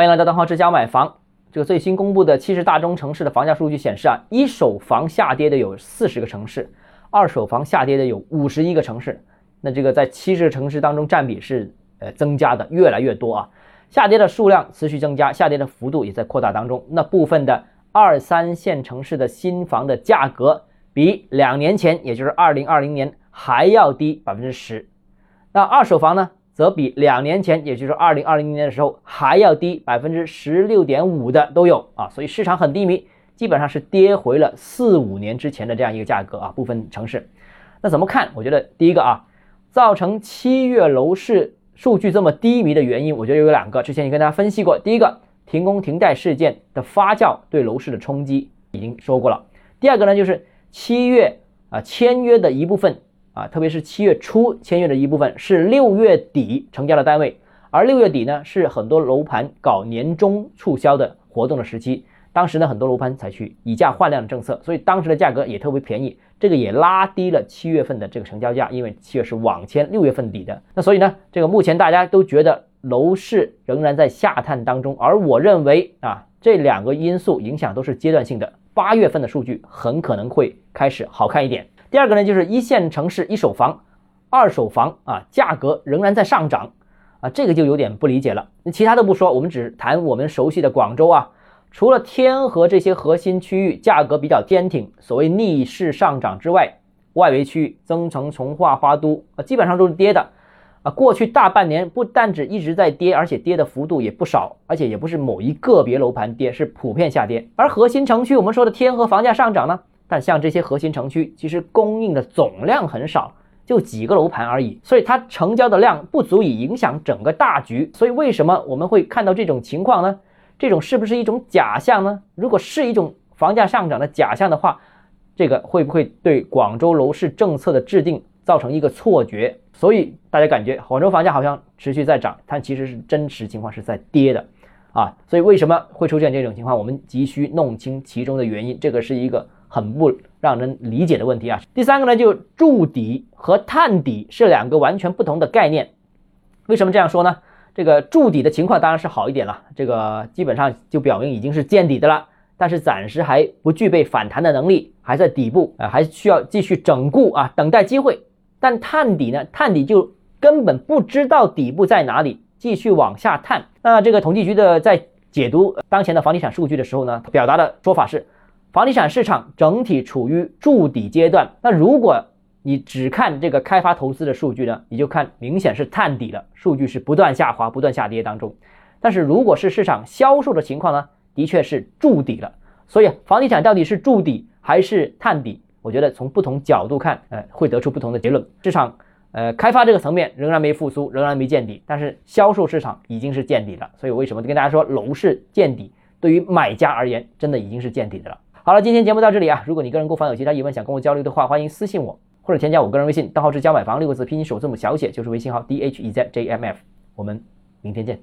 欢迎来到邓浩之家买房。这个最新公布的七十大中城市的房价数据显示啊，一手房下跌的有四十个城市，二手房下跌的有五十一个城市。那这个在七十个城市当中占比是呃增加的越来越多啊，下跌的数量持续增加，下跌的幅度也在扩大当中。那部分的二三线城市的新房的价格比两年前，也就是二零二零年还要低百分之十。那二手房呢？则比两年前，也就是二零二零年的时候还要低百分之十六点五的都有啊，所以市场很低迷，基本上是跌回了四五年之前的这样一个价格啊。部分城市，那怎么看？我觉得第一个啊，造成七月楼市数据这么低迷的原因，我觉得有两个。之前也跟大家分析过，第一个停工停贷事件的发酵对楼市的冲击已经说过了。第二个呢，就是七月啊签约的一部分。啊，特别是七月初签约的一部分是六月底成交的单位，而六月底呢是很多楼盘搞年终促销的活动的时期，当时呢很多楼盘采取以价换量的政策，所以当时的价格也特别便宜，这个也拉低了七月份的这个成交价，因为七月是网签六月份底的，那所以呢这个目前大家都觉得楼市仍然在下探当中，而我认为啊这两个因素影响都是阶段性的，八月份的数据很可能会开始好看一点。第二个呢，就是一线城市一手房、二手房啊，价格仍然在上涨啊，这个就有点不理解了。那其他都不说，我们只谈我们熟悉的广州啊，除了天河这些核心区域价格比较坚挺，所谓逆势上涨之外，外围区域增城、从化、花都啊，基本上都是跌的啊。过去大半年不但只一直在跌，而且跌的幅度也不少，而且也不是某一个别楼盘跌，是普遍下跌。而核心城区，我们说的天河房价上涨呢？但像这些核心城区，其实供应的总量很少，就几个楼盘而已，所以它成交的量不足以影响整个大局。所以为什么我们会看到这种情况呢？这种是不是一种假象呢？如果是一种房价上涨的假象的话，这个会不会对广州楼市政策的制定造成一个错觉？所以大家感觉广州房价好像持续在涨，但其实是真实情况是在跌的啊。所以为什么会出现这种情况？我们急需弄清其中的原因。这个是一个。很不让人理解的问题啊！第三个呢，就筑底和探底是两个完全不同的概念。为什么这样说呢？这个筑底的情况当然是好一点了，这个基本上就表明已经是见底的了，但是暂时还不具备反弹的能力，还在底部啊，还需要继续整固啊，等待机会。但探底呢，探底就根本不知道底部在哪里，继续往下探。那这个统计局的在解读当前的房地产数据的时候呢，表达的说法是。房地产市场整体处于筑底阶段。那如果你只看这个开发投资的数据呢，你就看明显是探底了，数据是不断下滑、不断下跌当中。但是如果是市场销售的情况呢，的确是筑底了。所以房地产到底是筑底还是探底？我觉得从不同角度看，呃，会得出不同的结论。市场呃开发这个层面仍然没复苏，仍然没见底，但是销售市场已经是见底了。所以为什么跟大家说楼市见底？对于买家而言，真的已经是见底的了。好了，今天节目到这里啊。如果你个人购房有其他疑问，想跟我交流的话，欢迎私信我或者添加我个人微信，账号是教买房六个字拼音首字母小写，就是微信号 d h e z j m f。我们明天见。